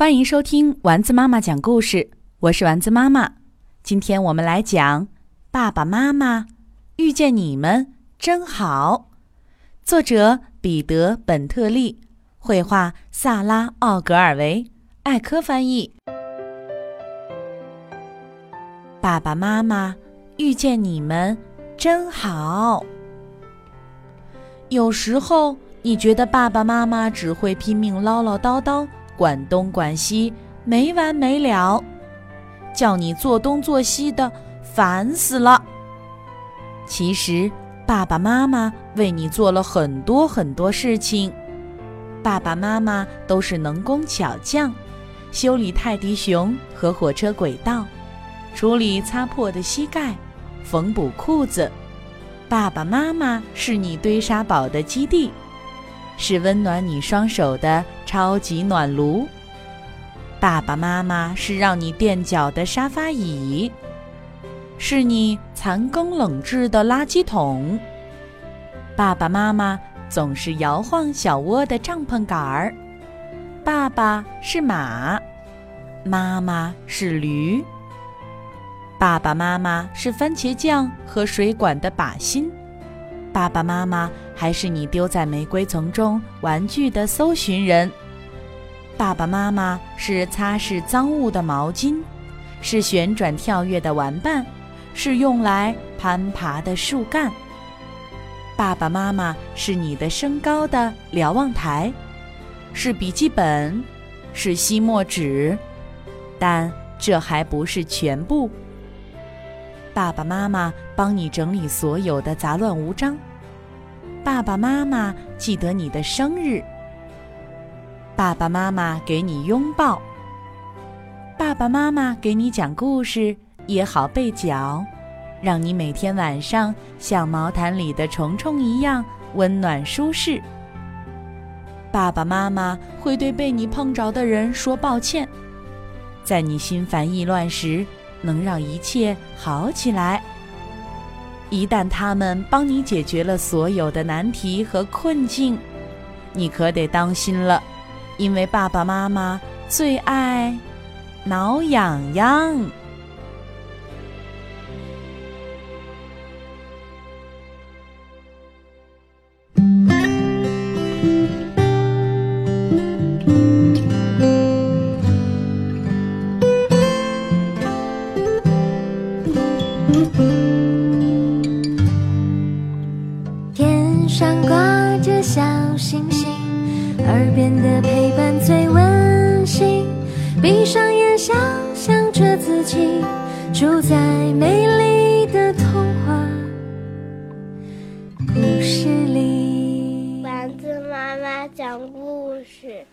欢迎收听丸子妈妈讲故事，我是丸子妈妈。今天我们来讲《爸爸妈妈遇见你们真好》，作者彼得·本特利，绘画萨拉·奥格尔维，艾科翻译。爸爸妈妈遇见你们真好。有时候你觉得爸爸妈妈只会拼命唠唠叨叨。管东管西，没完没了，叫你做东做西的，烦死了。其实，爸爸妈妈为你做了很多很多事情。爸爸妈妈都是能工巧匠，修理泰迪熊和火车轨道，处理擦破的膝盖，缝补裤子。爸爸妈妈是你堆沙堡的基地。是温暖你双手的超级暖炉，爸爸妈妈是让你垫脚的沙发椅，是你残羹冷炙的垃圾桶。爸爸妈妈总是摇晃小窝的帐篷杆儿。爸爸是马，妈妈是驴。爸爸妈妈是番茄酱和水管的靶心。爸爸妈妈还是你丢在玫瑰丛中玩具的搜寻人。爸爸妈妈是擦拭脏物的毛巾，是旋转跳跃的玩伴，是用来攀爬的树干。爸爸妈妈是你的身高的瞭望台，是笔记本，是吸墨纸，但这还不是全部。爸爸妈妈帮你整理所有的杂乱无章。爸爸妈妈记得你的生日。爸爸妈妈给你拥抱。爸爸妈妈给你讲故事，也好被角，让你每天晚上像毛毯里的虫虫一样温暖舒适。爸爸妈妈会对被你碰着的人说抱歉，在你心烦意乱时。能让一切好起来。一旦他们帮你解决了所有的难题和困境，你可得当心了，因为爸爸妈妈最爱挠痒痒。天上挂着小星星，耳边的陪最温馨。闭上眼，想象着自己住在美丽的童话故事里。丸子妈妈讲故事。